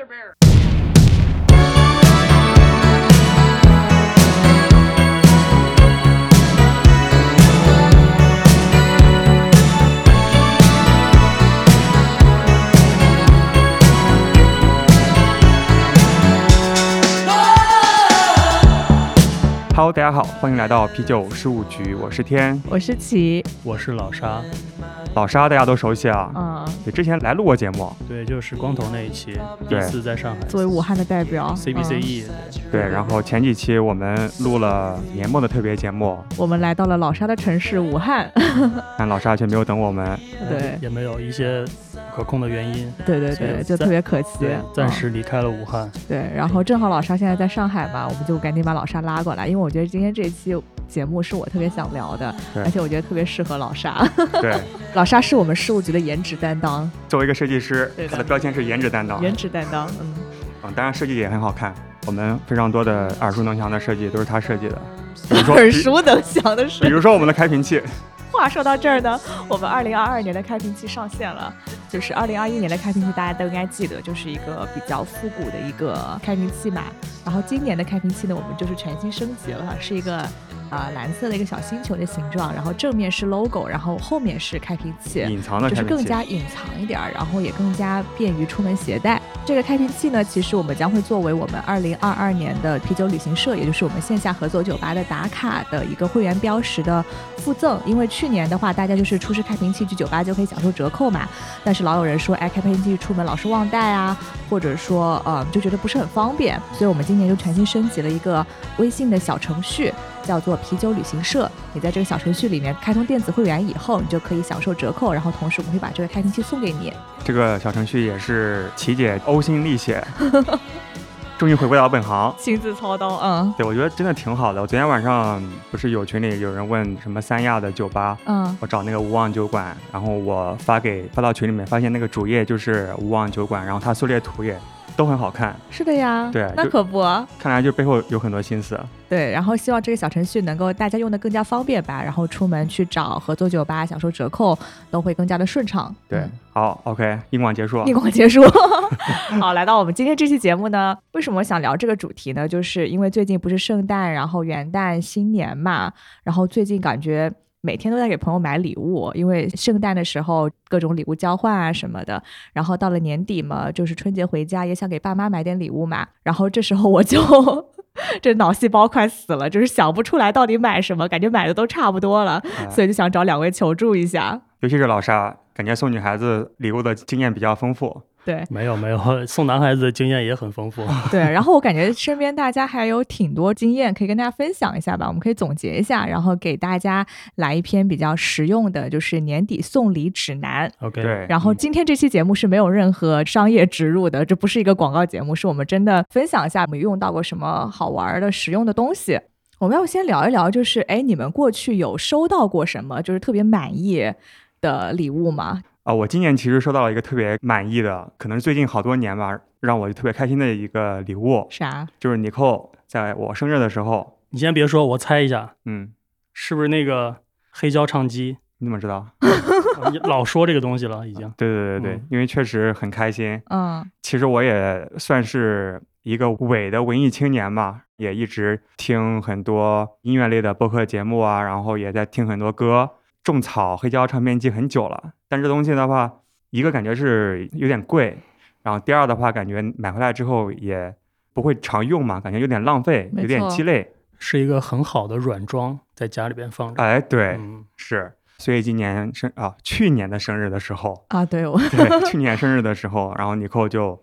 Brother Bear. 哈喽，大家好，欢迎来到啤酒事务局，我是天，我是齐，我是老沙，老沙大家都熟悉啊，嗯，对，之前来录过节目，对，就是光头那一期，第一次在上海，作为武汉的代表 CBCE，对，然后前几期我们录了年末的特别节目，嗯我们来到了老沙的城市武汉，但老沙却没有等我们，对。也没有一些不可控的原因，对对对，就特别可惜，，暂嗯。时离开了武汉。对，然后正好老沙现在在上海嘛，我们就赶紧把老沙拉过来，因为我觉得今天这一期节目是我特别想聊的，对。而且我觉得特别适合老沙。对，老沙是我们事务局的颜值担当，作为一个设计师对，他的标签是颜值担当，颜值担当，嗯，嗯，当然设计也很好看，我们非常多的耳熟能详的设计都是他设计的，比如说，耳熟能详的比。如说我们的开瓶器，话说到这儿呢，我们二零二二年的开瓶器上线了。就是二零二一年的开瓶器，大家都应该记得，就是一个比较复古的一个开瓶器嘛。然后今年的开瓶器呢，我们就是全新升级了，是一个啊、呃蓝色的一个小星球的形状，然后正面是 logo，然后后面是开瓶器。隐藏的就更加隐藏一点儿，然后也更加便于出门携带。这个开瓶器呢，其实我们将会作为我们二零二二年的啤酒旅行社，也就是我们线下合作酒吧的打卡的一个会员标识的附赠。因为去年的话，大家就是出示开瓶器去酒吧就可以享受折扣嘛，但是老有人说，哎，开瓶器出门老是忘带啊，或者说呃就觉得不是很方便，所以我们今年就全新升级了一个微信的小程序。叫做啤酒旅行社，你在这个小程序里面开通电子会员以后，你就可以享受折扣，然后同时我们会把这个开瓶器送给你。这个小程序也是琪姐呕心沥血，终于回归到本行。亲自操刀，嗯对，我觉得真的挺好的。我昨天晚上不是有群里有人问什么三亚的酒吧，嗯，我找那个无望酒馆，然后我发给发到群里面，发现那个主页就是无望酒馆，然后它缩略图也都很好看，是的呀，对那可不，看来就背后有很多心思。对。然后希望这个小程序能够大家用的更加方便吧，然后出门去找合作酒吧享受折扣都会更加的顺畅。对，嗯好，OK，硬广结束。硬广结束。好，来到我们今天这期节目呢，为什么想聊这个主题呢？就是因为最近不是圣诞，然后元旦、新年嘛，然后最近感觉。每天都在给朋友买礼物，因为圣诞的时候各种礼物交换啊什么的，然后到了年底嘛，就是春节回家也想给爸妈买点礼物嘛，然后这时候我就 这脑细胞快死了，就是想不出来到底买什么，感觉买的都差不多了，哎所以就想找两位求助一下。尤其是老沙，感觉送女孩子礼物的经验比较丰富。对，没有没有，送男孩子的经验也很丰富。对，然后我感觉身边大家还有挺多经验可以跟大家分享一下吧，我们可以总结一下，然后给大家来一篇比较实用的，就是年底送礼指南。OK，对，然后今天这期节目是没有任何商业植入的，这不是一个广告节目，是我们真的分享一下我们用到过什么好玩的、实用的东西。我们要先聊一聊，就是哎，你们过去有收到过什么就是特别满意的礼物吗？啊、我今年其实收到了一个特别满意的，可能是最近好多年吧，让我特别开心的一个礼物，啥？就是尼寇在我生日的时候，你先别说，我猜一下，嗯，是不是那个黑胶唱机？你怎么知道？你老说这个东西了，已经。对对对对，嗯因为确实很开心。嗯其实我也算是一个伪的文艺青年吧，也一直听很多音乐类的播客节目啊，然后也在听很多歌。种草黑胶唱片机很久了，但这东西的话，一个感觉是有点贵，然后第二的话，感觉买回来之后也不会常用嘛，感觉有点浪费，有点鸡肋。是一个很好的软装，在家里边放着。哎，对，嗯，是。所以今年生啊，去年的生日的时候，啊，对我对，去年生日的时候，然后尼寇就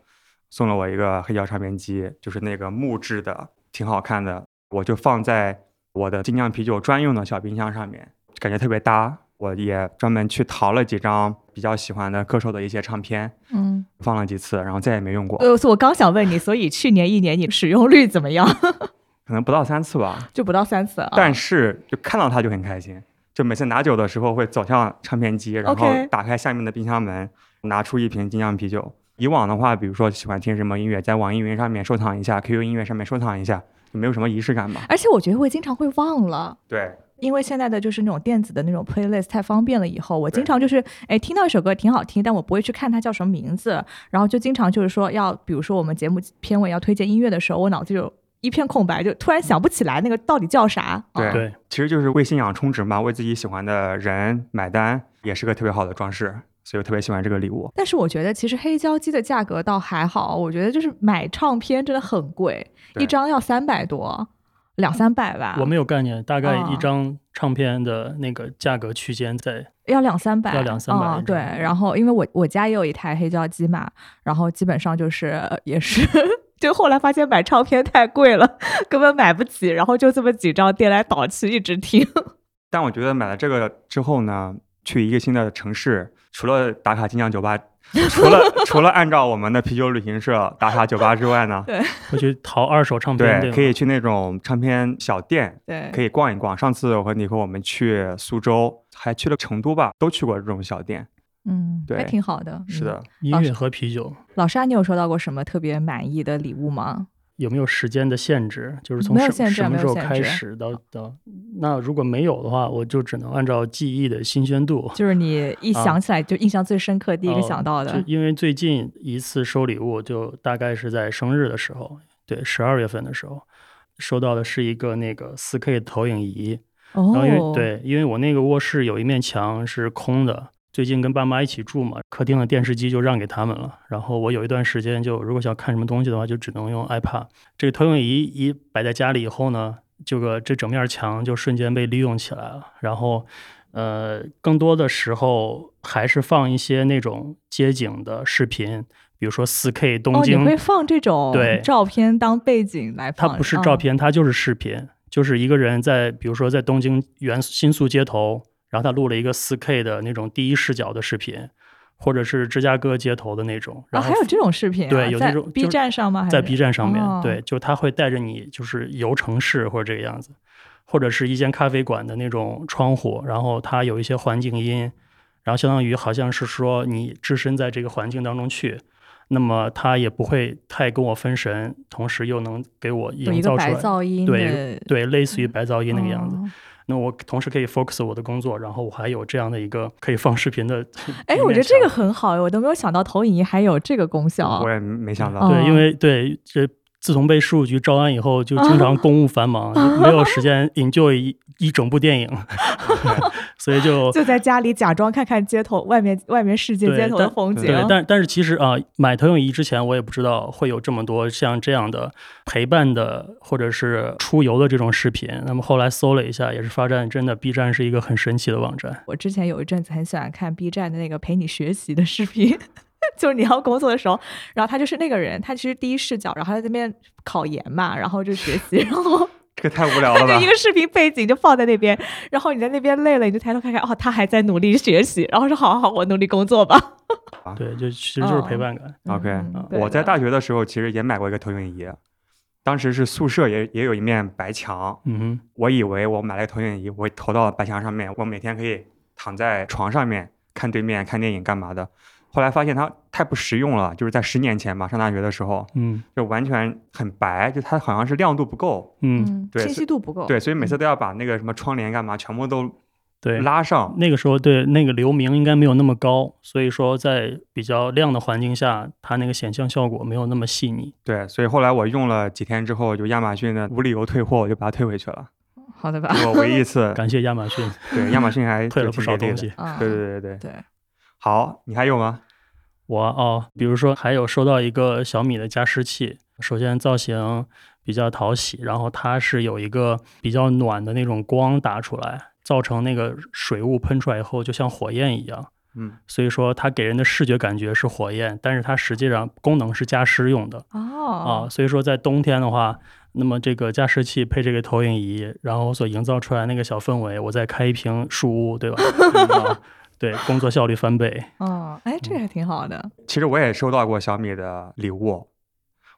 送了我一个黑胶唱片机，就是那个木质的，挺好看的，我就放在我的精酿啤酒专用的小冰箱上面，感觉特别搭。我也专门去淘了几张比较喜欢的歌手的一些唱片，嗯。放了几次，然后再也没用过，呃，我刚想问你，所以去年一年你使用率怎么样？可能不到三次吧。就不到三次啊。但是就看到它就很开心，就每次拿酒的时候会走向唱片机，然后打开下面的冰箱门，拿出一瓶精酿啤酒。以往的话，比如说喜欢听什么音乐，在网易云上面收藏一下，QQ 音乐上面收藏一下，就没有什么仪式感嘛？而且我觉得会经常会忘了。对，因为现在的就是那种电子的那种 playlist 太方便了，以后我经常就是哎听到一首歌挺好听，但我不会去看它叫什么名字，然后就经常就是说要，比如说我们节目片尾要推荐音乐的时候，我脑子就一片空白，就突然想不起来那个到底叫啥。对啊对，其实就是为信仰充值嘛，为自己喜欢的人买单，也是个特别好的装饰，所以我特别喜欢这个礼物。但是我觉得其实黑胶机的价格倒还好，我觉得就是买唱片真的很贵，一张要三百多，两三百吧。我没有概念，大概啊一张唱片的那个价格区间在要两三百，要两三百啊对，然后因为我我家也有一台黑胶机嘛，然后基本上就是呃也是，就后来发现买唱片太贵了，根本买不起，然后就这么几张颠来倒去一直听。但我觉得买了这个之后呢，去一个新的城市，除了打卡金匠酒吧，除了除了按照我们的啤酒旅行社打卡酒吧之外呢，对会去淘二手唱片，对，吗可以去那种唱片小店，对，可以逛一逛。上次我和你和我们去苏州，还去了成都吧，都去过这种小店。嗯，对还挺好的。嗯是的，音乐和啤酒。老沙，你有收到过什么特别满意的礼物吗？有没有时间的限制？就是从什没有限制什么时候开始到到？那如果没有的话，我就只能按照记忆的新鲜度。就是你一啊想起来就印象最深刻，第一个哦想到的。就因为最近一次收礼物，就大概是在生日的时候，对，十二月份的时候，收到的是一个那个四 K 投影仪。然后因为、哦，，对，因为我那个卧室有一面墙是空的，最近跟爸妈一起住嘛，客厅的电视机就让给他们了。然后我有一段时间就如果想看什么东西的话，就只能用 iPad。这个投影仪一摆在家里以后呢，这个这整面墙就瞬间被利用起来了。然后，呃，更多的时候还是放一些那种街景的视频，比如说四 K 东哦，你京，会放这种对照片当背景来？它不是照片，它就是视频，就是一个人在，比如说在东京原新宿街头，然后他录了一个 4K 的那种第一视角的视频，或者是芝加哥街头的那种，啊，然后还有这种视频啊？对有那种 B 就是站上吗？在 B 站上面，哦对，就他会带着你就是游城市或者这个样子，或者是一间咖啡馆的那种窗户，然后它有一些环境音，然后相当于好像是说你置身在这个环境当中去。那么他也不会太跟我分神，同时又能给我营造出来，噪音对对，类似于白噪音那个样子。哦那我同时可以 focus 我的工作，然后我还有这样的一个可以放视频的。哎，我觉得这个很好，我都没有想到投影仪还有这个功效我。也没想到。哦对，因为对这自从被税务局招安以后，就经常公务繁忙，就没有时间 enjoy 一一整部电影，所以就就在家里假装看看街头外面外面世界街头的但风景。对，但但是其实啊、买投影仪之前我也不知道会有这么多像这样的陪伴的或者是出游的这种视频。那么后来搜了一下，也是发现真的 B 站是一个很神奇的网站。我之前有一阵子很喜欢看 B 站的那个陪你学习的视频，就是你要工作的时候，然后他就是那个人，他其实第一视角，然后他在那边考研嘛，然后就学习，然后 这个太无聊了吧他就一？个视频背景就放在那边，然后你在那边累了，你就抬头看看，哦，他还在努力学习，然后说好好好，我努力工作吧。对，就其实就是陪伴感。OK，嗯我在大学的时候其实也买过一个投影仪，当时是宿舍也也有一面白墙，嗯哼，我以为我买了个投影仪，我投到白墙上面，我每天可以躺在床上面看对面看电影干嘛的。后来发现它太不实用了，就是在十年前吧，上大学的时候嗯就完全很白，就它好像是亮度不够，嗯，嗯，对清晰度不够。对，所以每次都要把那个什么窗帘干嘛全部都对。拉上。那个时候对那个流明应该没有那么高，所以说在比较亮的环境下，它那个显像效果没有那么细腻。对，所以后来我用了几天之后，就亚马逊的无理由退货，我就把它退回去了。好的吧？我唯一一次，感谢亚马逊对亚马逊还 退了不少东西。啊，对对对对对，对，好，你还有吗？我哦，比如说还有收到一个小米的加湿器，首先造型比较讨喜，然后它是有一个比较暖的那种光打出来，造成那个水雾喷出来以后就像火焰一样，嗯，所以说它给人的视觉感觉是火焰，但是它实际上功能是加湿用的啊，哦，所以说在冬天的话。那么这个加湿器配这个投影仪，然后所营造出来那个小氛围，我再开一瓶树屋，对吧？啊，对，工作效率翻倍。哦，哎，这个还挺好的。其实我也收到过小米的礼物，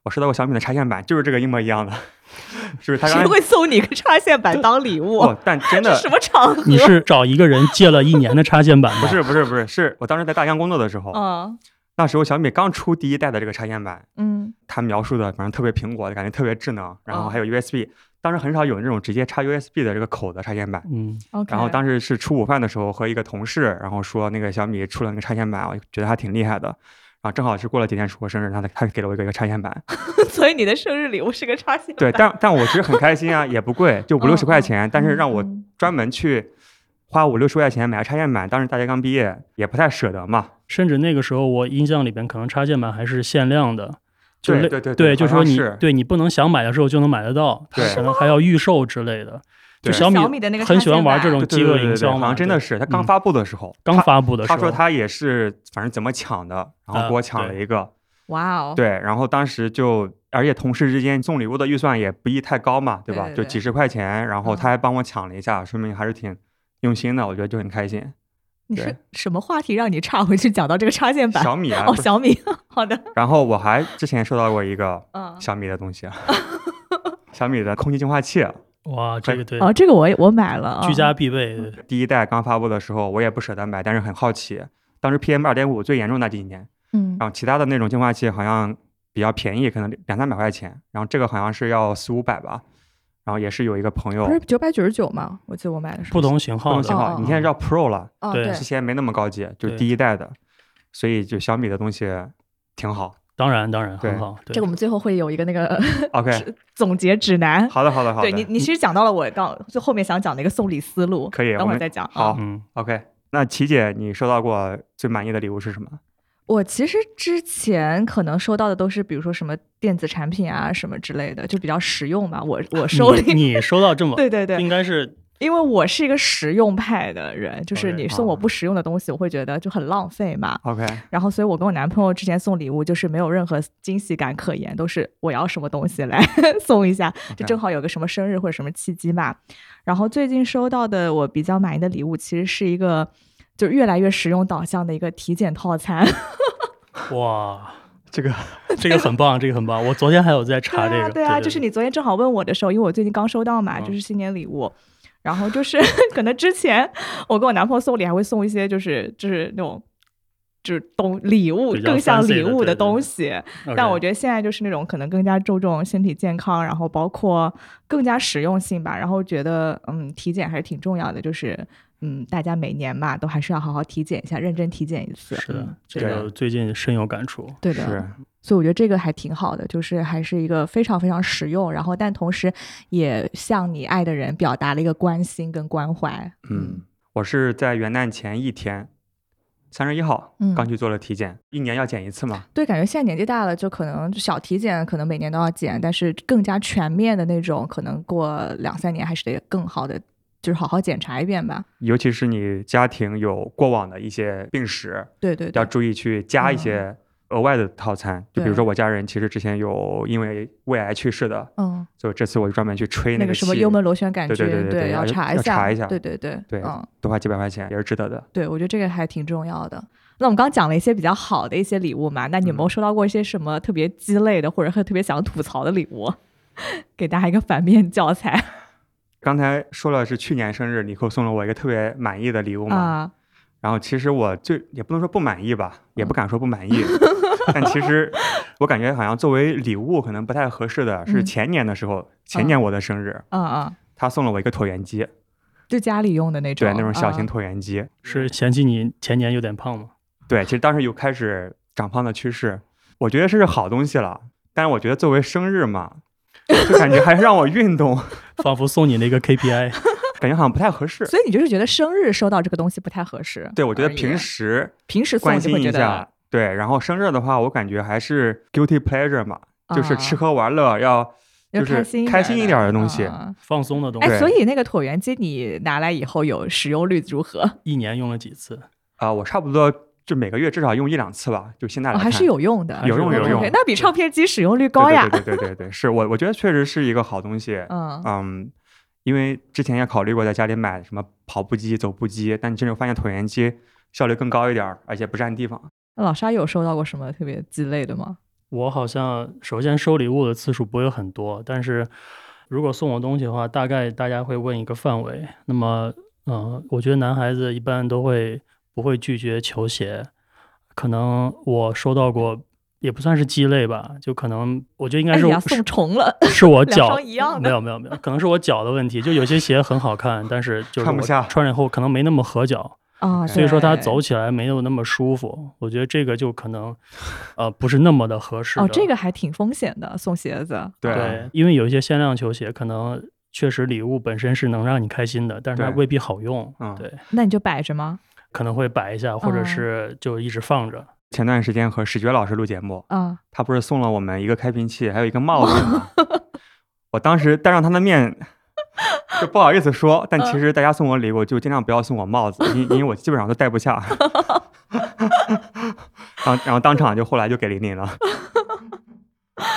我收到过小米的插线板，就是这个一模一样的，就是它刚谁会送你个插线板当礼物？哦，但 真的什么场合？你是找一个人借了一年的插线板吗？不是不是不是，是我当时在大疆工作的时候，嗯那时候小米刚出第一代的这个插线板，嗯它描述的反正特别苹果的感觉，特别智能，然后哦还有 USB，当时很少有那种直接插 USB 的这个口的插线板。嗯，OK，然后当时是吃午饭的时候，和一个同事，然后说那个小米出了那个插线板，我觉得还挺厉害的。然后正好是过了几天是我生日，他他给了我一个一个插线板。所以你的生日礼物是个插线对，但但我其实很开心啊，也不贵，就五六十块钱，但是让我嗯专门去花五六十块钱买个插线板，当时大家刚毕业，也不太舍得嘛。甚至那个时候我印象里边可能插线板还是限量的，对对对对，就说你是。对你不能想买的时候就能买得到，可能还要预售之类的。就小小米的那个很喜欢玩这种饥饿营销嘛，好像真的是他刚嗯。发布的时候，刚发布的时候，他说他也是，反正怎么抢的，然后啊给我抢了一个，哇哦，对，然后当时就，而且同事之间送礼物的预算也不宜太高嘛，对吧？对对对。就几十块钱，然后嗯。他还帮我抢了一下，说明还是挺用心的，我觉得就很开心。你是什么话题让你岔回去讲到这个插线板？小米啊，哦，小米，好的，然后我还之前收到过一个嗯，小米的东西，啊小米的空气净化器，哇，这个对，哦，这个我也我买了，居啊家必备，第一代刚发布的时候，我也不舍得买，但是很好奇，当时 PM 二点五最严重那几年，嗯。然后其他的那种净化器好像比较便宜，可能两三百块钱，然后这个好像是要四五百吧，然后也是有一个朋友不是九百九十九吗？我记得我买的是不同型号的不同型号，哦你现在叫 Pro 了，哦，对对之前没那么高级，就是第一代的，所以就小米的东西挺好。当然当然很好，对这个我们最后会有一个那个 OK，总结指南。好的好的好的，对你，你其实讲到了我刚最后面想讲的一个送礼思路，可以我们等会儿再讲。好，OK。那琪姐，你收到过最满意的礼物是什么？我其实之前可能收到的都是，比如说什么电子产品啊什么之类的，就比较实用吧。我 我收礼，你你收到这么，对对对，应该是因为我是一个实用派的人，就是你送我啊不实用的东西，我会觉得就很浪费嘛。OK，然后，所以我跟我男朋友之前送礼物就是没有任何惊喜感可言，都是我要什么东西来 送一下，就正好有个什么生日或者什么契机嘛。然后最近收到的我比较满意的礼物，其实是一个就越来越实用导向的一个体检套餐。哇，这个这个很棒，这个很棒。我昨天还有在查这个，对啊，对啊，就是你昨天正好问我的时候，因为我最近刚收到嘛，嗯就是新年礼物。然后就是 可能之前我跟我男朋友送礼还会送一些就是就是那种就是东礼物更像礼物的的对对东西，但我觉得现在就是那种可能更加注重身体健康，然后包括更加实用性吧。然后觉得嗯，体检还是挺重要的，就是嗯，大家每年嘛都还是要好好体检一下，认真体检一次。是的嗯，这个最近深有感触。对的，是所以我觉得这个还挺好的，就是还是一个非常非常实用，然后但同时也向你爱的人表达了一个关心跟关怀。嗯，我是在元旦前一天，三十一号嗯刚去做了体检，一年要检一次嘛。对，感觉现在年纪大了，就可能小体检可能每年都要检，但是更加全面的那种，可能过两三年还是得更好的，就是好好检查一遍吧。尤其是你家庭有过往的一些病史，对对对，要注意去加一嗯些额外的套餐。就比如说我家人其实之前有因为胃癌去世的，嗯，所以这次我就专门去吹那个气什么幽门螺旋杆菌，对对对要要查下，查一下对对对，对嗯，多花几百块钱也是值得的。对，我觉得这个还挺重要的。那我们刚讲了一些比较好的一些礼物嘛，那你有没有嗯收到过一些什么特别鸡肋的，或者特别想吐槽的礼物？给大家一个反面教材刚才说了是去年生日，你给我送了我一个特别满意的礼物嘛。啊！然后其实我最也不能说不满意吧，也嗯不敢说不满意，但其实我感觉好像作为礼物可能不太合适的是嗯前年的时候，前年我的生日，嗯嗯，他送了我一个椭圆机，就家里用的那种，对，那种小型嗯椭圆机。是嫌弃你前年有点胖吗？对，其实当时有开始长胖的趋势，我觉得是好东西了，但是我觉得作为生日嘛，就感觉还是让我运动，仿佛送你那个 KPI。感觉好像不太合适。所以你就是觉得生日收到这个东西不太合适？对，我觉得平时平时关心一下，对，然后生日的话，我感觉还是 guilty pleasure 嘛，就是吃喝玩乐要要就是开心开心一点的东西嗯放松的东西，哎，所以那个椭圆机你拿来以后有使用率如何？一年用了几次？啊、我差不多就每个月至少用一两次吧，就现在来看、哦还是有用的，有用有用那比唱片机使用率高呀。对对对对对对，是我我觉得确实是一个好东西。嗯嗯，因为之前也考虑过在家里买什么跑步机、走步机，但真正发现椭圆机效率更高一点儿，而且不占地方。那老沙有收到过什么特别鸡肋的吗？我好像首先收礼物的次数不会很多，但是如果送我东西的话，大概大家会问一个范围。那么，嗯、我觉得男孩子一般都会不会拒绝球鞋，可能我收到过也不算是鸡肋吧，就可能我觉得应该是、哎，送重了，是我脚一样的没有没有没有，可能是我脚的问题。就有些鞋很好看，但是就是我穿不下穿上以后可能没那么合脚，啊，所以说它走起来没有那么舒服。我觉得这个就可能呃不是那么的合适的。哦，这个还挺风险的，送鞋子。对对，因为有一些限量球鞋，可能确实礼物本身是能让你开心的，但是它未必好用。嗯对，那你就摆着吗？可能会摆一下，或者嗯是就一直放着。前段时间和史觉老师录节目，啊，他不是送了我们一个开瓶器，还有一个帽子吗？我当时当着他的面就不好意思说，但其实大家送我礼物就尽量不要送我帽子，因 因为我基本上都戴不下。然后然后当场就后来就给玲玲了。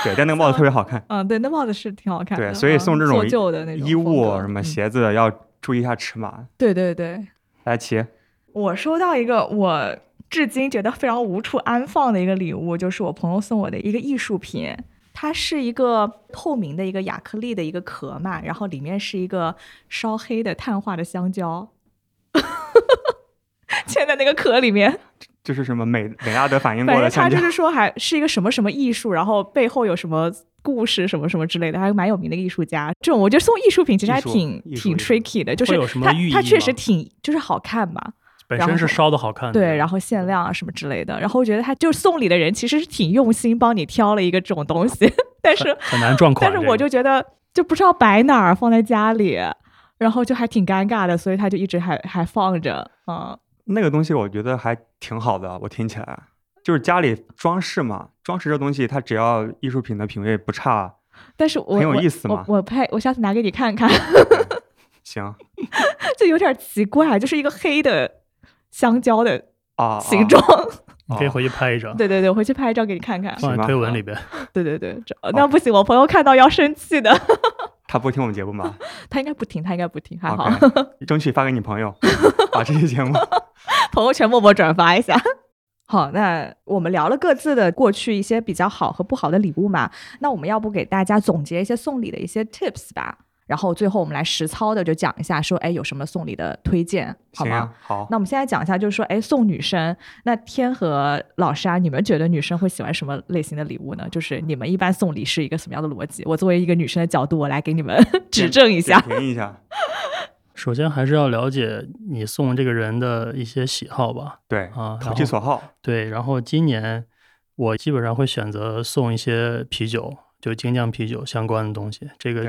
对，但那个帽子特别好看。嗯，对，那帽子是挺好看的。对，所以送这种旧的那种衣物什么嗯鞋子要注意一下尺码。对对对，来齐，我收到一个我至今觉得非常无处安放的一个礼物，就是我朋友送我的一个艺术品。它是一个透明的一个亚克力的一个壳嘛，然后里面是一个烧黑的碳化的香蕉，嵌在那个壳里面。这是什么美美拉德反应过的香蕉？就是说还是一个什么什么艺术，然后背后有什么故事什么什么之类的，还是蛮有名的艺术家。这种我觉得送艺术品其实还挺挺 tricky 的，就是它它确实挺就是好看嘛，本身是烧的好看的，对，然后限量啊什么之类的。然后我觉得他就是送礼的人其实是挺用心帮你挑了一个这种东西，但是很难撞款但是我就觉得就不知道摆哪儿，放在家里，然后就还挺尴尬的，所以他就一直还还放着，嗯。那个东西我觉得还挺好的，我听起来就是家里装饰嘛，装饰这东西它只要艺术品的品味不差，但是我很有意思嘛我我拍，我下次拿给你看看，行 就有点奇怪，就是一个黑的香蕉的啊，形状。你可以回去拍一张，对对对，我回去拍一张给你看看。放在推文里边。对对对，这那不行，我朋友看到要生气的。他不听我们节目吗？他应该不听，他应该不听，还好。争取发给你朋友，把这些节目朋友圈默默转发一下。好，那我们聊了各自的过去一些比较好和不好的礼物嘛，那我们要不给大家总结一些送礼的一些 tips 吧？然后最后我们来实操的就讲一下，说哎有什么送礼的推荐，好吗？行啊，好。那我们现在讲一下，就是说，哎，送女生，那天和老师啊，你们觉得女生会喜欢什么类型的礼物呢？就是你们一般送礼是一个什么样的逻辑？我作为一个女生的角度，我来给你们 指正一下。点评一下，首先还是要了解你送这个人的一些喜好吧，对，啊，投其所好，对，然后今年我基本上会选择送一些啤酒，就精酿啤酒相关的东西，这个，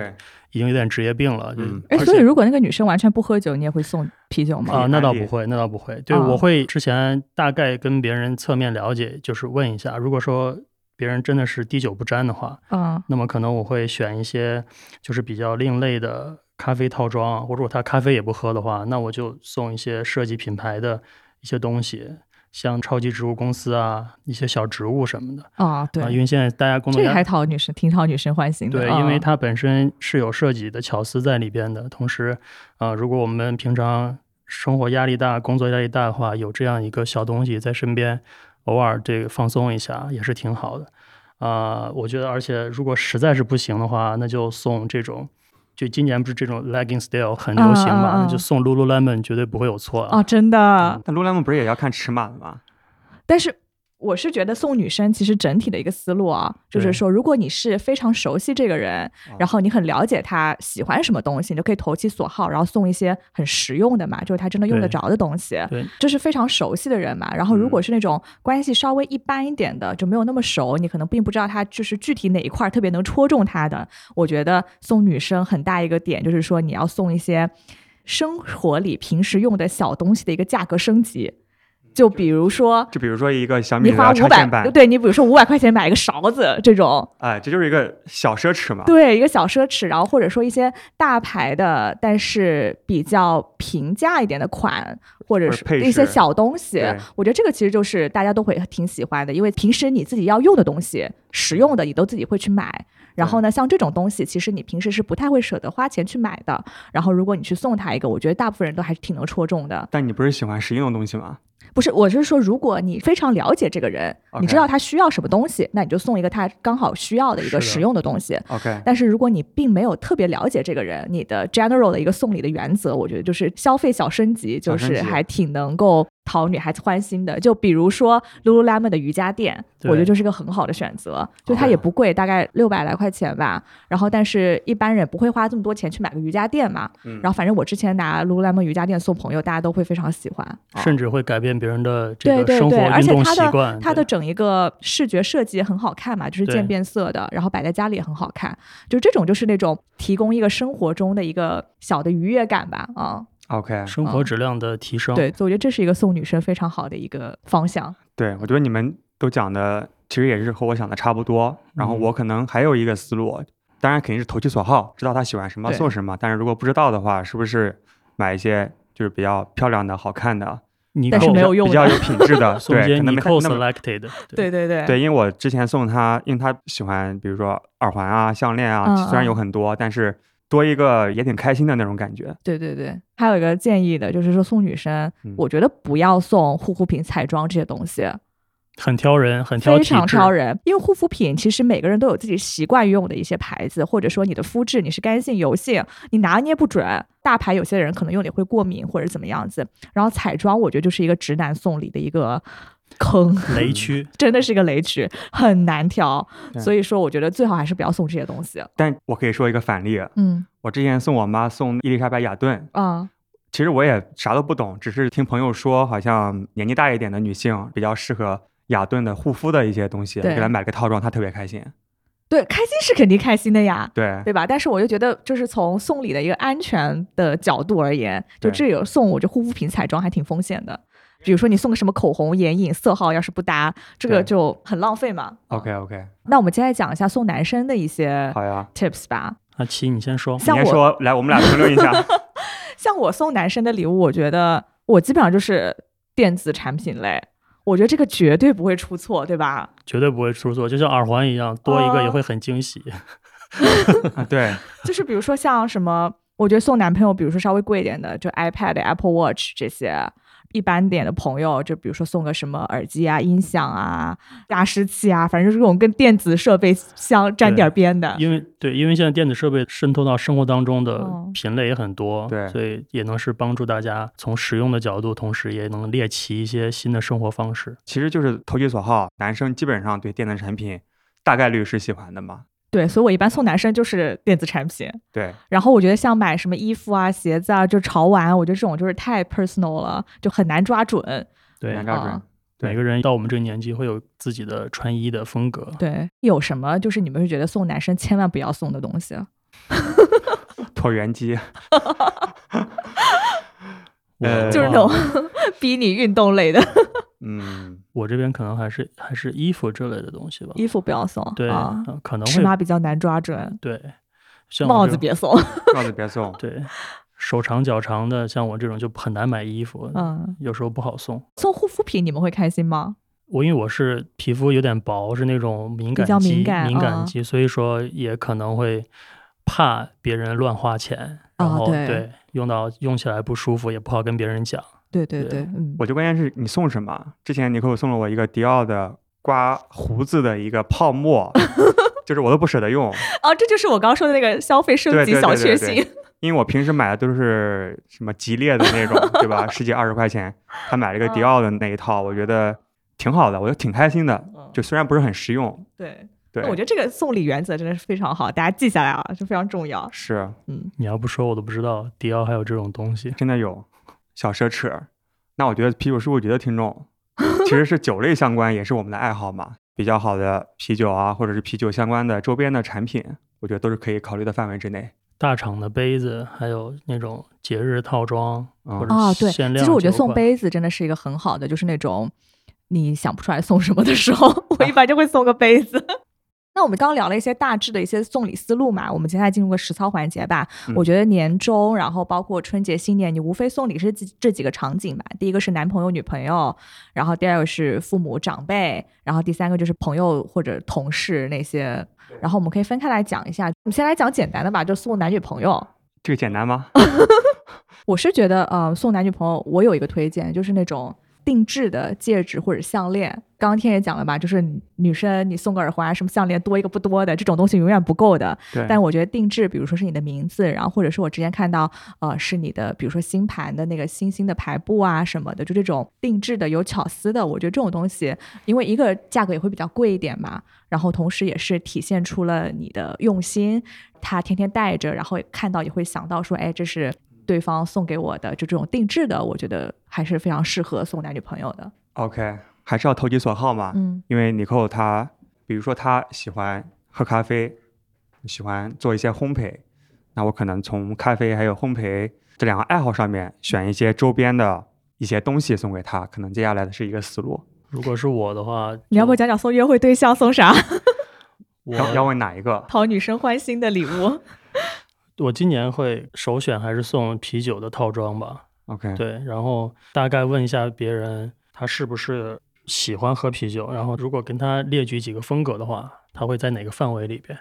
已经有点职业病了，就所以如果那个女生完全不喝酒，你也会送啤酒吗？啊，那倒不会，那倒不会。对，啊我会之前大概跟别人侧面了解，就是问一下，如果说别人真的是滴酒不沾的话，嗯那么可能我会选一些就是比较另类的咖啡套装，或者说他咖啡也不喝的话，那我就送一些设计品牌的一些东西，像超级植物公司啊，一些小植物什么的啊，对，啊，因为现在大家工作压这还讨女生，挺讨女生欢心的。对，啊因为它本身是有设计的巧思在里边的。同时，啊，如果我们平常生活压力大、工作压力大的话，有这样一个小东西在身边，偶尔这个放松一下也是挺好的。啊、我觉得，而且如果实在是不行的话，那就送这种。就今年不是这种 legging style 很流行嘛，就送 Lululemon 绝对不会有错啊，真的。但 Lululemon 不是也要看尺码的吗？但是我是觉得送女生其实整体的一个思路啊，就是说，如果你是非常熟悉这个人，然后你很了解他喜欢什么东西，你就可以投其所好，然后送一些很实用的嘛，就是他真的用得着的东西。对，这是非常熟悉的人嘛。然后如果嗯是那种关系稍微一般一点的，就没有那么熟，你可能并不知道他就是具体哪一块儿特别能戳中他的。我觉得送女生很大一个点就是说，你要送一些生活里平时用的小东西的一个价格升级。就比如说，就比如说一个小米你花五百对你比如说五百块钱买一个勺子这种，哎，这就是一个小奢侈嘛。对一个小奢侈，然后或者说一些大牌的，但是比较平价一点的款，或者是一些小东西，我觉得这个其实就是大家都会挺喜欢的，因为平时你自己要用的东西、实用的，你都自己会去买。然后呢，像这种东西，其实你平时是不太会舍得花钱去买的。然后如果你去送他一个，我觉得大部分人都还是挺能戳中的。但你不是喜欢实用的东西吗？不是，我是说，如果你非常了解这个人你知道他需要什么东西，那你就送一个他刚好需要的一个实用的东西。OK，但是如果你并没有特别了解这个人，你的 general 的一个送礼的原则，我觉得就是消费小升级，就是还挺能够讨女孩子欢心的。就比如说 Lululemon 的瑜伽垫，我觉得就是个很好的选择。就它也不贵，大概六百来块钱吧。然后，但是一般人不会花这么多钱去买个瑜伽垫嘛。嗯然后，反正我之前拿 Lululemon 瑜伽垫送朋友，大家都会非常喜欢。甚至会改变别人的这个生活运动而且它的习惯。它的整一个视觉设计也很好看嘛，就是渐变色的，然后摆在家里也很好看，就这种就是那种提供一个生活中的一个小的愉悦感吧，啊、OK，生活质量的提升。对，所以我觉得这是一个送女生非常好的一个方向。对我觉得你们都讲的其实也是和我想的差不多。然后嗯我可能还有一个思路，当然肯定是投其所好，知道她喜欢什么送什么。但是如果不知道的话，是不是买一些就是比较漂亮的、好看的、你但是没有用比较有品质的？对，送一些可能没么 selected。对对对对，因为我之前送他，因为他喜欢，比如说耳环啊、项链啊，嗯虽然有嗯很多，但是多一个也挺开心的那种感觉。对对对，还有一个建议的就是说送女生，嗯我觉得不要送护肤品、彩妆这些东西，很挑人，很挑非常。挑人。因为护肤品其实每个人都有自己习惯用的一些牌子，或者说你的肤质你是干性、油性，你拿捏不准。大牌有些人可能用你会过敏或者怎么样子。然后彩妆我觉得就是一个直男送礼的一个坑，雷区，真的是个雷区，很难调。所以说，我觉得最好还是不要送这些东西。但我可以说一个反例，嗯。我之前送我妈送伊丽莎白雅顿，啊。其实我也啥都不懂，只是听朋友说，好像年纪大一点的女性比较适合雅顿的护肤的一些东西，给她买了个套装，她特别开心。对，开心是肯定开心的呀。对，对吧？但是我就觉得，就是从送礼的一个安全的角度而言，就这有送我这护肤品、彩妆还挺风险的。比如说你送个什么口红、眼影、色号，要是不搭，这个就很浪费嘛。OK OK，那我们接下来讲一下送男生的一些好呀。tips 吧。阿奇，你先说。你像我先说，来，我们俩评论一下。像我送男生的礼物，我觉得我基本上就是电子产品类，我觉得这个绝对不会出错，对吧？绝对不会出错，就像耳环一样，多一个也哦会很惊喜。啊，对，就是比如说像什么，我觉得送男朋友，比如说稍微贵一点的，就 iPad、Apple Watch 这些。一般点的朋友，就比如说送个什么耳机啊、音响啊、加湿器啊，反正就是这种跟电子设备相沾点边的。因为对，因为现在电子设备渗透到生活当中的哦品类也很多，对所以也能是帮助大家从使用的角度，同时也能猎奇一些新的生活方式。其实就是投其所好。男生基本上对电子产品大概率是喜欢的嘛。对，所以我一般送男生就是电子产品。对，然后我觉得像买什么衣服啊、鞋子啊，就潮玩，我觉得这种就是太 personal 了，就很难抓准。对难，抓准啊。对每个人到我们这个年纪会有自己的穿衣的风格。对，有什么就是你们是觉得送男生千万不要送的东西？椭圆机，就是那种 逼你运动类的嗯，我这边可能还是还是衣服之类的东西吧。衣服不要送，对，啊，呃可能尺码比较难抓准，对，像 帽子别送。帽子别送。对，手长脚长的，像我这种就很难买衣服，嗯，有时候不好送。送护肤品你们会开心吗？我因为我是皮肤有点薄，是那种敏感较肌，敏感嗯肌，所以说也可能会怕别人乱花钱，然后、哦对用到用起来不舒服，也不好跟别人讲。对对对对，嗯，我觉得关键是你送什么。之前尼克送了我一个迪奥的刮胡子的一个泡沫，就是我都不舍得用，哦，这就是我刚刚说的那个消费升级小确幸。因为我平时买的都是什么吉列的那种，对吧？十几二十块钱，他买了一个迪嗯奥的那一套，我觉得挺好的，我就挺开心的。嗯就虽然不是很实用，对，对，我觉得这个送礼原则真的是非常好，大家记下来啊，就非常重要。是嗯，你要不说我都不知道迪奥还有这种东西。真的有小奢侈。那我觉得啤酒事务局的听众其实是酒类相关，也是我们的爱好嘛。比较好的啤酒啊，或者是啤酒相关的周边的产品，我觉得都是可以考虑的范围之内。大厂的杯子，还有那种节日套装嗯或者哦，对，限量其实我觉得送杯子真的是一个很好的，就是那种你想不出来送什么的时候，我一般就会送个杯子。那我们刚刚聊了一些大致的一些送礼思路嘛，我们接下来进入个实操环节吧。嗯我觉得年终，然后包括春节、新年，你无非送礼是这这几个场景吧。第一个是男朋友、女朋友，然后第二个是父母长辈，然后第三个就是朋友或者同事那些。然后我们可以分开来讲一下。我们先来讲简单的吧，就送男女朋友。这个简单吗？我是觉得，呃，送男女朋友，我有一个推荐，就是那种定制的戒指或者项链。刚刚天也讲了吧，就是女生你送个耳环啊什么项链多一个不多的，这种东西永远不够的。对，但我觉得定制，比如说是你的名字，然后或者是我之前看到，呃，是你的，比如说星盘的那个星星的排布啊什么的，就这种定制的有巧思的，我觉得这种东西，因为一个价格也会比较贵一点嘛，然后同时也是体现出了你的用心，他天天戴着，然后看到也会想到说，哎，这是对方送给我的，就这种定制的，我觉得还是非常适合送男女朋友的。OK，还是要投其所好嘛。嗯因为尼寇他，比如说他喜欢喝咖啡，喜欢做一些烘焙，那我可能从咖啡还有烘焙这两个爱好上面选一些周边的一些东西送给他，可能接下来的是一个思路。如果是我的话，你要不就讲讲送约会对象送啥，要要我问哪一个？讨女生欢心的礼物？我今年会首选还是送啤酒的套装吧。OK，对，然后大概问一下别人他是不是喜欢喝啤酒，然后如果跟他列举几个风格的话，他会在哪个范围里边？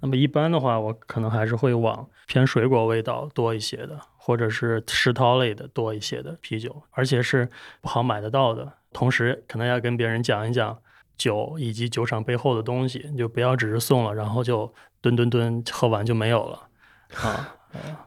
那么一般的话，我可能还是会往偏水果味道多一些的，或者是石涛类的多一些的啤酒，而且是不好买得到的。同时，可能要跟别人讲一讲酒以及酒厂背后的东西，就不要只是送了，然后就吨吨吨喝完就没有了啊。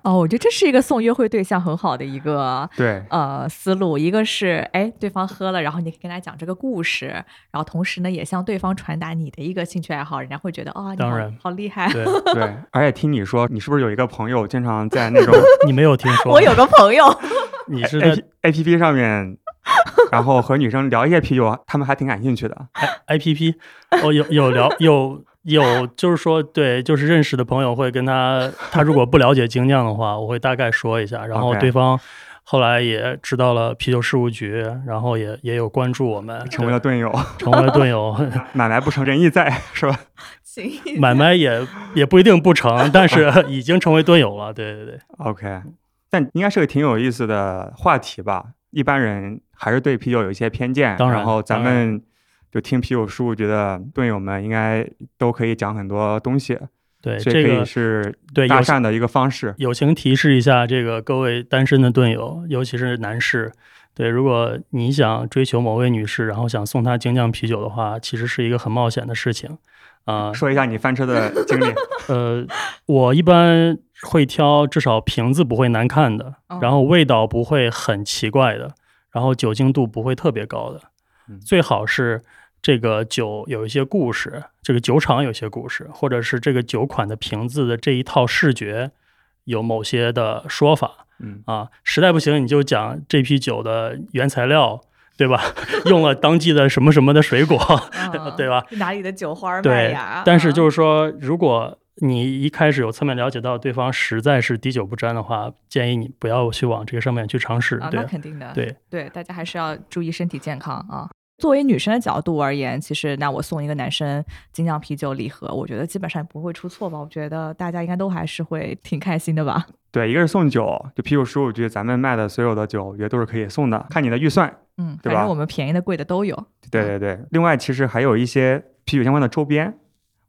哦，我觉得这是一个送约会对象很好的一个对，呃思路。一个是，哎，对方喝了，然后你可以跟他讲这个故事，然后同时呢，也向对方传达你的一个兴趣爱好，人家会觉得啊、当然好厉害。对对，而且听你说，你是不是有一个朋友经常在那种 你没有听说？我有个朋友，你是 A 在 P A P P 上面，然后和女生聊一些啤酒，他们还挺感兴趣的。I P P，哦，有有聊有有，就是说，对，就是认识的朋友会跟他，他如果不了解精酿的话，我会大概说一下，然后对方后来也知道了啤酒事务局，然后也也有关注我们，成为了盾友，成为了盾友，买卖不成仁义在，是吧，买卖也也不一定不成，但是 已经成为盾友了，对对对，？OK，但应该是个挺有意思的话题吧。一般人还是对啤酒有一些偏见，当然然后咱们就听啤酒事务局的队友们应该都可以讲很多东西，对这个是对有搭讪的一个方式。友情提示一下，这个各位单身的队友，尤其是男士，对，如果你想追求某位女士，然后想送她精酿啤酒的话，其实是一个很冒险的事情啊。说一下你翻车的 经历。呃，我一般会挑至少瓶子不会难看的，哦然后味道不会很奇怪的，然后酒精度不会特别高的嗯，最好是这个酒有一些故事，这个酒厂有些故事，或者是这个酒款的瓶子的这一套视觉有某些的说法嗯，啊。实在不行，你就讲这批酒的原材料。对吧？用了当季的什么什么的水果，嗯 对吧？哪里的酒花儿麦对芽？，但是是就是说，如果你一开始有侧面了解到对方实在是滴酒不沾的话，建议你不要去往这个上面去尝试。啊，对那肯定的，对，对，大家还是要注意身体健康啊。作为女生的角度而言，其实那我送一个男生精酿啤酒礼盒，我觉得基本上不会出错吧？我觉得大家应该都还是会挺开心的吧？对，一个是送酒，就啤酒十五局，咱们卖的所有的酒，我觉得都是可以送的，看你的预算。嗯，对吧反正我们便宜的、贵的都有。对对对，另外其实还有一些啤酒相关的周边，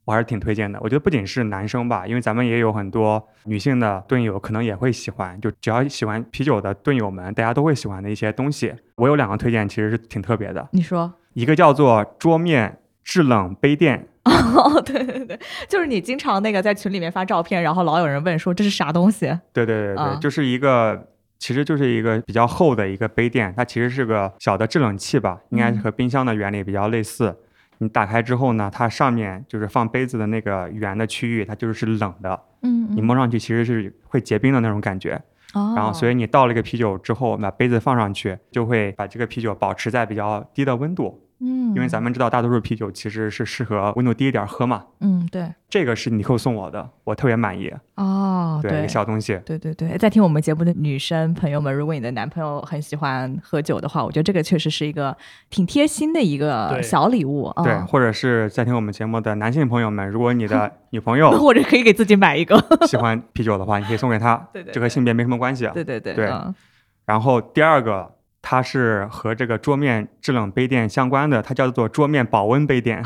我还是挺推荐的。我觉得不仅是男生吧，因为咱们也有很多女性的盾友，可能也会喜欢。就只要喜欢啤酒的盾友们，大家都会喜欢的一些东西。我有两个推荐，其实是挺特别的，你说？一个叫做桌面制冷杯垫，哦，对对对，就是你经常那个在群里面发照片，然后老有人问说这是啥东西？对对对对，啊就是一个。其实就是一个比较厚的一个杯垫，它其实是个小的制冷器吧，应该是嗯和冰箱的原理比较类似。你打开之后呢，它上面就是放杯子的那个圆的区域，它就是冷的，嗯，你摸上去其实是会结冰的那种感觉。哦，然后，所以你倒了一个啤酒之后，把杯子放上去，就会把这个啤酒保持在比较低的温度。嗯，因为咱们知道大多数啤酒其实是适合温度低一点喝嘛。嗯对这个是尼寇送我的，我特别满意。哦对，一个小东西。对对对，在听我们节目的女生朋友们，如果你的男朋友很喜欢喝酒的话，我觉得这个确实是一个挺贴心的一个小礼物啊。对，或者是在听我们节目的男性朋友们，如果你的 女朋友 或者可以给自己买一个。喜欢啤酒的话，你可以送给他。对对这和性别没什么关系啊。对对对对嗯然后第二个，它是和这个桌面制冷杯垫相关的，它叫做桌面保温杯垫，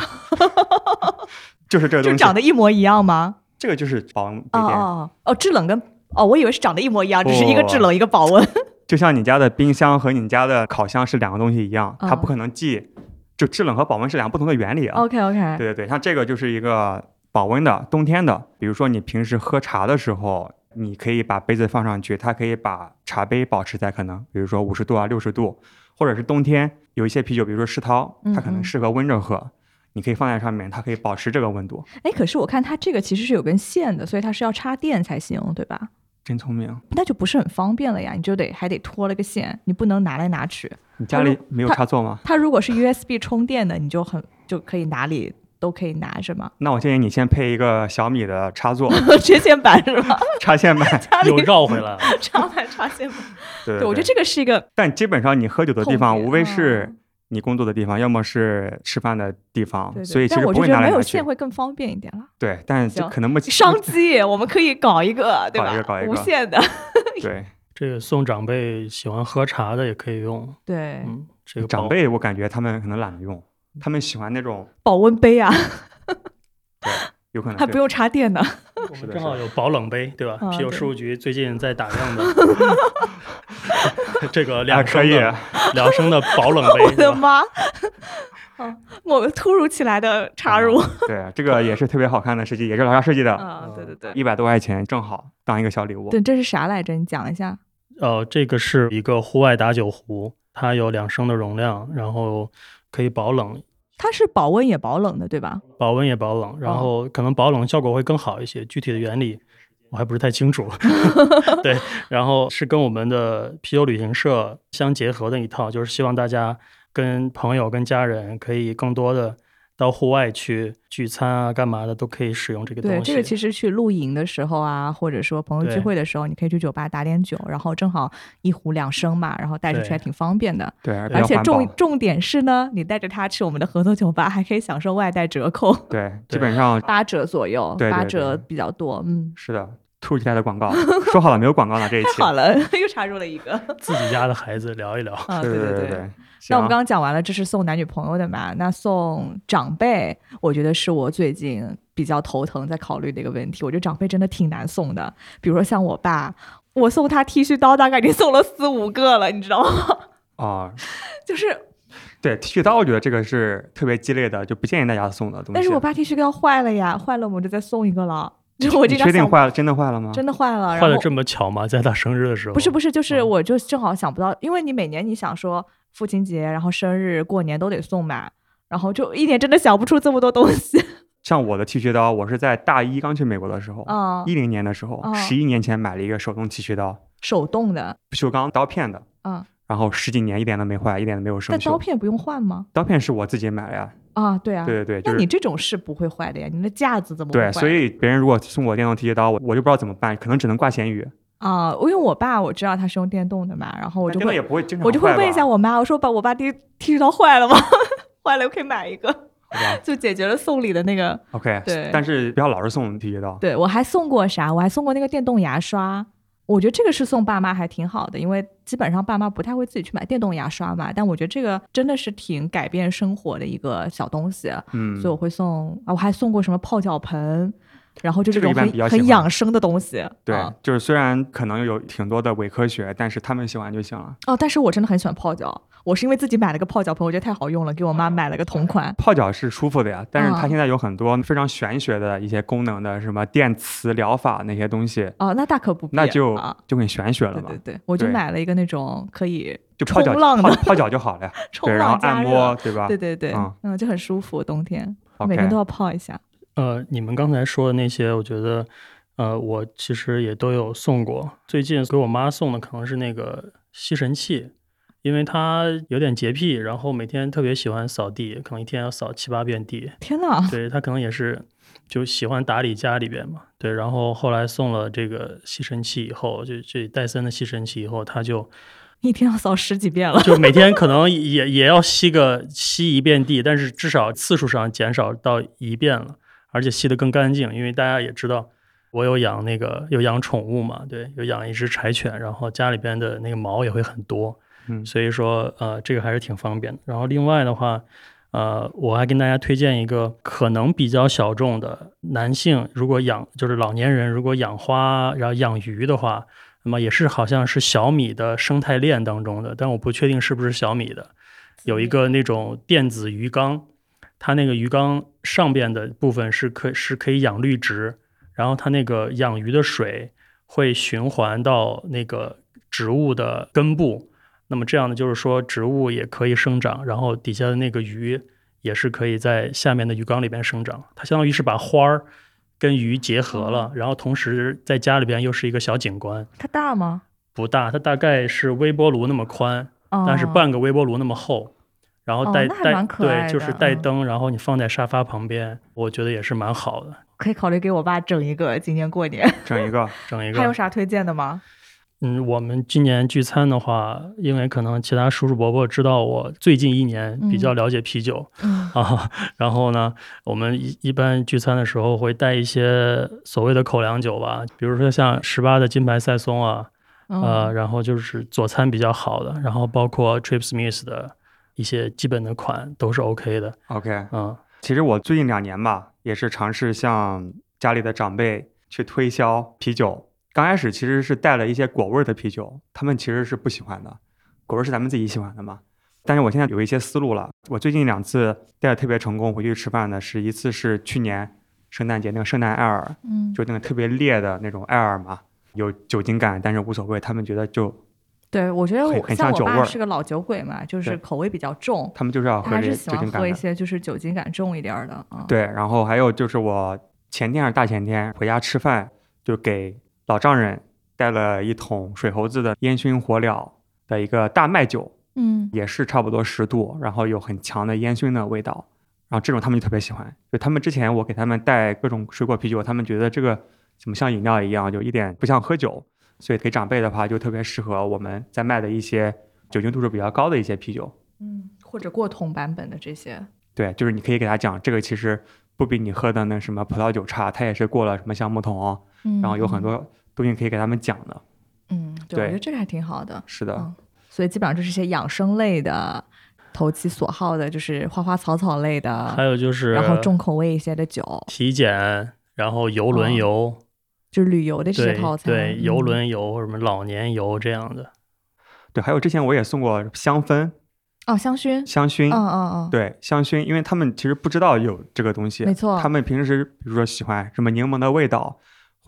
就是这个东西。就长得一模一样吗？这个就是保温杯哦垫。哦哦，制冷跟哦，我以为是长得一模一样，只是一个制冷，一个保温。就像你家的冰箱和你家的烤箱是两个东西一样，它哦不可能既就制冷和保温是两个不同的原理啊。OK OK，对对对，像这个就是一个保温的冬天的，比如说你平时喝茶的时候，你可以把杯子放上去，它可以把茶杯保持在可能比如说五十度啊六十度，或者是冬天有一些啤酒，比如说世涛，它可能适合温着喝。你可以放在上面，它可以保持这个温度，哎，可是我看它这个其实是有根线的，所以它是要插电才行，对吧？真聪明。那就不是很方便了呀，你就得还得拖了个线，你不能拿来拿去。你家里没有插座吗？它如果是 USB 充电的，你就很就可以哪里都可以拿是吗，那我建议你先配一个小米的插座，接线板是吗？插线板。又绕回来了。插板插线板。对对，我觉得这个是一个但基本上你喝酒的地方，无非是嗯你工作的地方，要么是吃饭的地方，对对所以其实不但我觉得会拿来拿去没有线。会更方便一点了。对，但是可能目前商机，我们可以搞一个，对吧？搞一个搞一个无线的，对这个送长辈喜欢喝茶的也可以用，对，嗯，这个长辈，我感觉他们可能懒得用，他们喜欢那种，保温杯啊，对，有可能还不用插电呢。我是的是的们正好有保冷杯，对吧？啊啤酒对事务局最近在打样的 这个啊，两可以，升的两升的保冷杯，我？的妈！啊，我们突如其来的插入对，这个也是特别好看的设计，也是老夏设计的，啊，对对对，一百多块钱正好当一个小礼物。对，这是啥来着？你讲一下。呃，这个是一个户外打酒壶，它有两升的容量，然后可以保冷，它是保温也保冷的，对吧？保温也保冷，然后可能保冷效果会更好一些。具体的原理我还不是太清楚。对，然后是跟我们的啤酒旅行社相结合的一套，就是希望大家跟朋友、跟家人可以更多的到户外去聚餐啊、干嘛的，都可以使用这个东对，这个其实去露营的时候啊，或者说朋友聚会的时候，你可以去酒吧打点酒，然后正好一壶两升嘛，然后带着去对还挺方便的。对，而且。重重点是呢，你带着它去我们的合作酒吧，还可以享受外带折扣，对，基本上八折左右，八折比较多。嗯，是的。突如其来的广告，说好了没有广告呢？这一期好了，又插入了一个自己家的孩子聊一聊。啊，对对对对。那我们刚刚讲完了，这是送男女朋友的嘛？那送长辈，我觉得是我最近比较头疼在考虑的一个问题。我觉得长辈真的挺难送的，比如说像我爸，我送他剃须刀，大概已经送了四五个了，你知道吗？啊，就是，对剃须刀，我觉得这个是特别鸡肋的，就不建议大家送的东西。但是我爸剃须刀坏了呀，坏了我们就再送一个了。就我这张，确定坏了？真的坏了吗？真的坏了，然后坏的这么巧吗？在他生日的时候？不是不是，就是嗯我就正好想不到，因为你每年你想说父亲节，然后生日、过年都得送嘛，然后就一年真的想不出这么多东西。像我的剃须刀，我是在大一刚去美国的时候，啊、一零年的时候哦，十一年前买了一个手动剃须刀，手动的，不锈钢刀片的，嗯，然后十几年一点都没坏，一点都没有生锈。但刀片不用换吗？刀片是我自己买的呀，啊，对啊，对对对，就是那你这种是不会坏的呀，你那架子怎么会对，坏？所以别人如果送我电动剃须刀，我我就不知道怎么办，可能只能挂咸鱼。啊，因为我爸我知道他是用电动的嘛，然后我就也不会经常我就会问一下我妈，我说把我爸剃剃须刀坏了吗？坏了，我可以买一个，就解决了送礼的那个。？OK，对但是不要老是送剃须刀。对我还送过啥？我还送过那个电动牙刷。我觉得这个是送爸妈还挺好的，因为基本上爸妈不太会自己去买电动牙刷嘛。但我觉得这个真的是挺改变生活的一个小东西，嗯，所以我会送啊，我还送过什么泡脚盆，然后就这个一般种很比较很养生的东西。对啊，就是虽然可能有挺多的伪科学，但是他们喜欢就行了。哦，但是我真的很喜欢泡脚，我是因为自己买了个泡脚盆，我觉得太好用了，给我妈买了个同款。泡脚是舒服的呀，但是它嗯现在有很多非常玄学的一些功能的，什么电磁疗法那些东西，哦，那大可不必，那就啊，就很玄学了嘛对对。对，我就买了一个那种可以就泡脚浪的泡泡脚就好了呀，冲对，然后浪按摩，，对吧？对对对，嗯嗯，就很舒服，冬天每天都要泡一下。呃，你们刚才说的那些，我觉得，呃，我其实也都有送过。最近给我妈送的可能是那个吸尘器，因为他有点洁癖，然后每天特别喜欢扫地，可能一天要扫七八遍地。天哪，对他可能也是就喜欢打理家里边嘛。对，然后后来送了这个吸尘器以后，就这戴森的吸尘器以后，他就一天要扫十几遍了。就每天可能也也要吸个吸一遍地，但是至少次数上减少到一遍了，而且吸得更干净。因为大家也知道，我有养那个有养宠物嘛，对，有养一只柴犬，然后家里边的那个毛也会很多，嗯所以说呃这个还是挺方便的。然后另外的话。呃，我还跟大家推荐一个可能比较小众的男性，如果养就是老年人如果养花然后养鱼的话，那么也是好像是小米的生态链当中的，但我不确定是不是小米的。有一个那种电子鱼缸，它那个鱼缸上边的部分是可是可以养绿植，然后它那个养鱼的水会循环到那个植物的根部。那么这样呢，就是说植物也可以生长，然后底下的那个鱼也是可以在下面的鱼缸里边生长。它相当于是把花儿跟鱼结合了，然后同时在家里边又是一个小景观。它大吗？不大，它大概是微波炉那么宽，但是半个微波炉那么厚。然后带带对，就是带灯，然后你放在沙发旁边，我觉得也是蛮好的。可以考虑给我爸整一个，今年过年整一个，整一 个。还有啥推荐的吗？嗯，我们今年聚餐的话，因为可能其他叔叔伯伯知道我最近一年比较了解啤酒 啊，然后呢，我们一一般聚餐的时候会带一些所谓的口粮酒吧，比如说像十八的金牌赛松啊，呃，然后就是佐餐比较好的，然后包括 Trip Smith 的一些基本的款都是 OK 的。OK，嗯，其实我最近两年吧，也是尝试向家里的长辈去推销啤酒。刚开始其实是带了一些果味的啤酒，他们其实是不喜欢的。果味是咱们自己喜欢的嘛。但是我现在有一些思路了。我最近两次带的特别成功回去吃饭的是一次是去年圣诞节那个圣诞艾尔，嗯，就那个特别烈的那种艾尔嘛，有酒精感，但是无所谓。他们觉得就对我觉得我像我爸是个老酒鬼嘛，就是口味比较重，他们就是要喝这还是喜欢喝一。些就是酒精感重一点的啊。对，然后还有就是我前天还是大前天回家吃饭，就给老丈人带了一桶水猴子的烟熏火燎的一个大麦酒，嗯也是差不多十度，然后有很强的烟熏的味道，然后这种他们就特别喜欢。就他们之前我给他们带各种水果啤酒，他们觉得这个怎么像饮料一样，就一点不像喝酒。所以给长辈的话，就特别适合我们在卖的一些酒精度数比较高的一些啤酒。嗯，或者过桶版本的这些，对，就是你可以给他讲，这个其实不比你喝的那什么葡萄酒差，它也是过了什么橡木桶，嗯，然后有很多东西可以给他们讲的。嗯，对，对我觉得这个还挺好的。是的，嗯所以基本上就是一些养生类的、投其所好的，就是花花草草类的，还有就是然后重口味一些的酒，体检，然后游轮哦游，就是旅游的这些对套餐。对，嗯游轮游什么老年游这样的。对，还有之前我也送过香氛、哦，香薰，香薰。嗯嗯嗯，对香薰，因为他们其实不知道有这个东西，没错他们平时比如说喜欢什么柠檬的味道，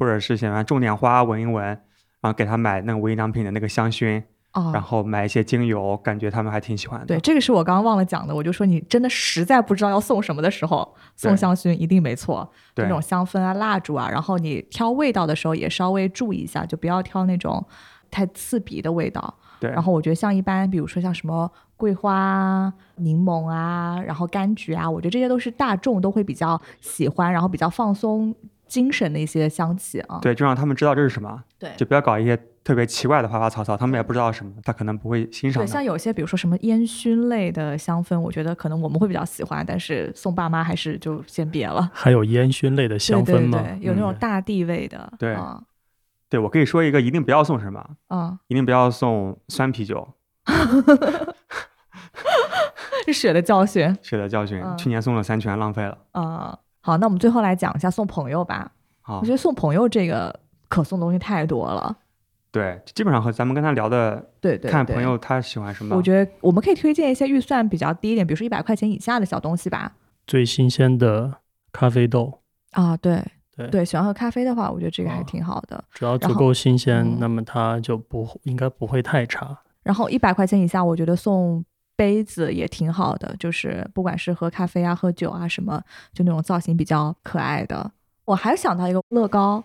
或者是喜欢种点花闻一闻，然后给他买那个无印良品的那个香薰，哦，然后买一些精油，感觉他们还挺喜欢的。对，这个是我刚刚忘了讲的，我就说你真的实在不知道要送什么的时候，送香薰一定没错，对那种香氛啊、蜡烛啊，然后你挑味道的时候也稍微注意一下，就不要挑那种太刺鼻的味道。对，然后我觉得像一般，比如说像什么桂花啊、柠檬啊，然后柑橘啊，我觉得这些都是大众都会比较喜欢，然后比较放松精神的一些香气啊。对，就让他们知道这是什么，对就不要搞一些特别奇怪的花花草草，他们也不知道什么，他可能不会欣赏对，像有些比如说什么烟熏类的香氛，我觉得可能我们会比较喜欢，但是送爸妈还是就先别了。还有烟熏类的香氛吗？对对对，有那种大地味的。对啊对我可以说一个，一定不要送什么，啊，一定不要送酸啤酒，是血的教训血的教训。嗯去年送了三全，浪费了。啊。好，那我们最后来讲一下送朋友吧。好我觉，得送朋友这个可送东西太多了。对，基本上和咱们跟他聊的，对对，对看朋友他喜欢什么。我觉得我们可以推荐一些预算比较低一点，比如说一百块钱以下的小东西吧。最新鲜的咖啡豆，啊，对对对，喜欢喝咖啡的话，我觉得这个还哦挺好的。只要足够新鲜，嗯那么它就不应该不会太差。然后一百块钱以下，我觉得送杯子也挺好的，就是不管是喝咖啡啊、喝酒啊什么，就那种造型比较可爱的。我还想到一个乐高，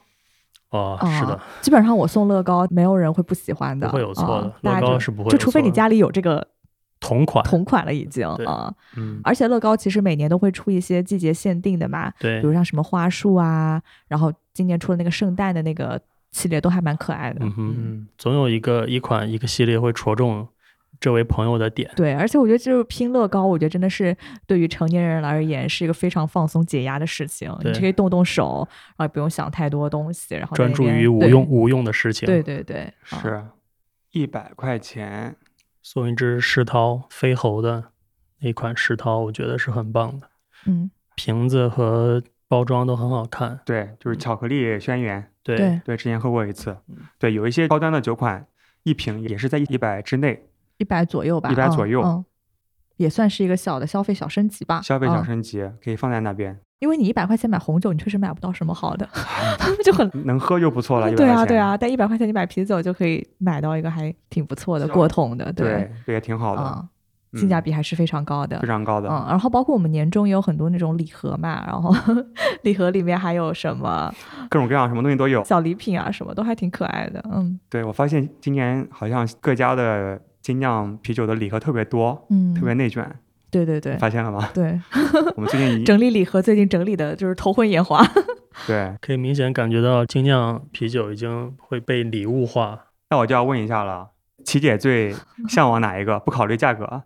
哦，啊是的，基本上我送乐高，没有人会不喜欢的，不会有错的乐高是不会就除非你家里有这个同款，同款了已经对啊。嗯，而且乐高其实每年都会出一些季节限定的嘛，对比如像什么花束啊，然后今年出了那个圣诞的那个系列，都还蛮可爱的。嗯哼，嗯，总有一个一款一个系列会戳中这位朋友的点。对，而且我觉得就是拼乐高，我觉得真的是对于成年人而言是一个非常放松解压的事情。你可以动动手，然后也不用想太多东西，然后专注于无用无用的事情。对对对，啊是一百块钱，送一只石涛飞猴的那款石涛，我觉得是很棒的。嗯瓶子和包装都很好看。对，就是巧克力轩辕。对对，之前喝过一次嗯。对，有一些高端的酒款，一瓶也是在一百之内，一百左右吧，100嗯左右嗯，也算是一个小的消费小升级吧。消费小嗯升级可以放在那边，因为你一百块钱买红酒，你确实买不到什么好的，就很。能喝就不错了。对啊，对，啊，但一百块钱你买啤酒就可以买到一个还挺不错的过桶的，对，这也挺好的，嗯，性价嗯比还是非常高的非。常高的。嗯，然后包括我们年终也有很多那种礼盒嘛，然后礼盒里面还有什么各种各样什么东西都有。小礼品啊，什么都还挺可爱的。嗯对我发现今年好像各家的精酿啤酒的礼盒特别多，嗯，特别内卷，对对对发现了吗？对，我们最近一整理礼盒最近整理的就是头昏眼花。对，可以明显感觉到精酿啤酒已经会被礼物化。那我就要问一下了，琪姐最 向往哪一个？不考虑价格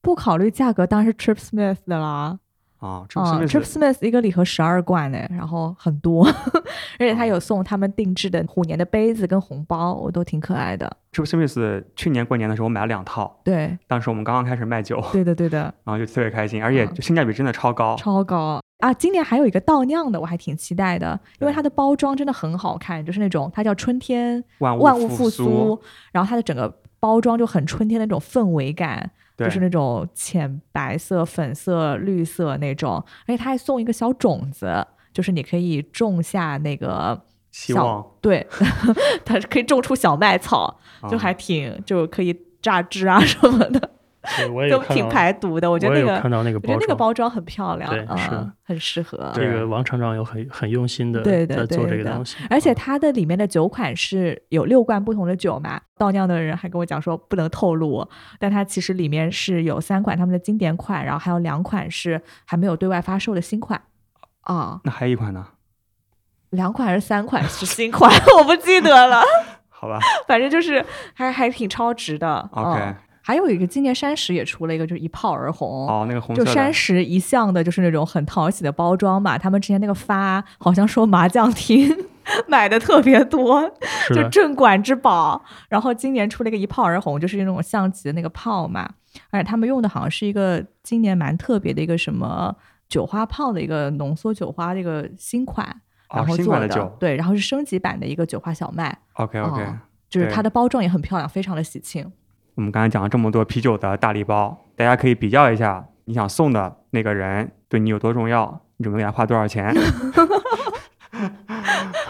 不考虑价格，当然是 Trip Smith 的啦。啊？这啊、是 t r i p Smith 一个礼盒十二罐呢，然后很多，而且他有送他们定制的虎年的杯子跟红包，我都挺可爱的。Trip Smith 去年过年的时候我买了两套，对，当时我们刚刚开始卖酒，对的，对的，然后就特别开心，而且嗯性价比真的超高。超高啊！今年还有一个倒酿的，我还挺期待的，因为它的包装真的很好看，就是那种它叫春天万万物复复苏，然后它的整个包装就很春天的那种氛围感，对，就是那种浅白色、粉色、绿色那种，而且它还送一个小种子，就是你可以种下那个。小希望对，它可以种出小麦草，就啊还挺就可以榨汁啊什么的，对，我也有都挺看到，排毒的。我觉得那个看到那个包我觉得那个装。包装很漂亮，对是嗯，很适合。这个王厂长有很很用心的在做这个东西，而且它的里面的酒款是有六罐不同的酒嘛，倒酿的人还跟我讲说不能透露，但它其实里面是有三款他们的经典款，然后还有两款是还没有对外发售的新款。啊、那还有一款呢？两款还是三款是新款，我不记得了，好吧反正就是还还挺超值的。，OK，嗯还有一个今年山石也出了一个，就是一炮而红。哦，那个红色就，山石一向的就是那种很讨喜的包装嘛，他们之前那个发好像说麻将厅 买的特别多，就镇馆之宝。然后今年出了一个一炮而红，就是那种象棋的那个炮嘛，而且他们用的好像是一个今年蛮特别的一个什么酒花炮的一个浓缩酒花的一个新款，然后做的,、款的酒。对，然后是升级版的一个酒花小麦，，OK OK，哦就是它的包装也很漂亮，非常的喜庆。我们刚才讲了这么多啤酒的大礼包，大家可以比较一下，你想送的那个人对你有多重要，你准备给他花多少钱。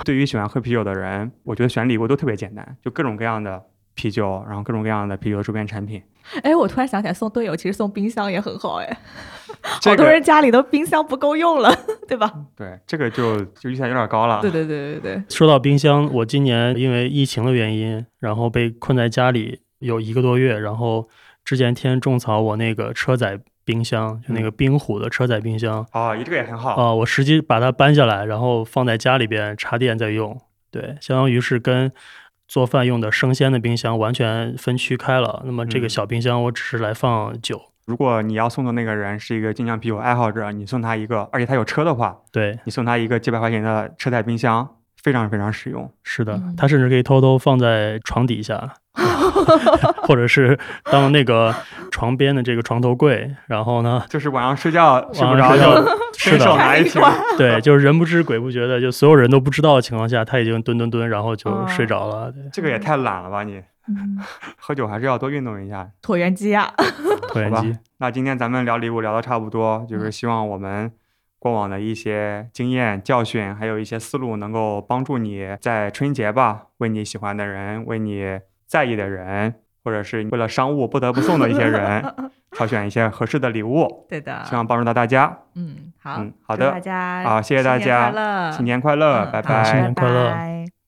对于喜欢喝啤酒的人，我觉得选礼物都特别简单，就各种各样的啤酒，然后各种各样的啤酒周边产品。哎，我突然想起来，送队友其实送冰箱也很好哎，这个好多人家里的冰箱不够用了，对吧？对这个就就预算有点高了。对对对对对，说到冰箱，我今年因为疫情的原因，然后被困在家里有一个多月，然后之前天天种草我那个车载冰箱，就那个冰虎的车载冰箱哦，这个也很好。啊、我实际把它搬下来，然后放在家里边插电再用，对，相当于是跟做饭用的生鲜的冰箱完全分区开了。那么这个嗯小冰箱我只是来放酒，如果你要送的那个人是一个精酿啤酒爱好者，你送他一个，而且他有车的话，对，你送他一个几百块钱的车载冰箱，非常非常实用。是的他，甚至可以偷偷放在床底下，或者是当那个床边的这个床头柜，然后呢，就是晚上睡觉睡不着就 是伸手拿一瓶。对，就是人不知鬼不觉的，就所有人都不知道的情况下，他已经蹲蹲蹲，然后就哦睡着了。对，这个也太懒了吧你！嗯，喝酒还是要多运动一下。椭圆机啊，椭圆机，那今天咱们聊礼物聊的差不多，就是嗯希望我们过往的一些经验教训，还有一些思路，能够帮助你在春节吧，为你喜欢的人，为你在意的人，或者是为了商务不得不送的一些人，挑选一些合适的礼物，对的，希望帮助到大家。嗯，好，嗯好的大家好谢谢大新年家快乐新年快乐，拜拜好新年。快乐拜拜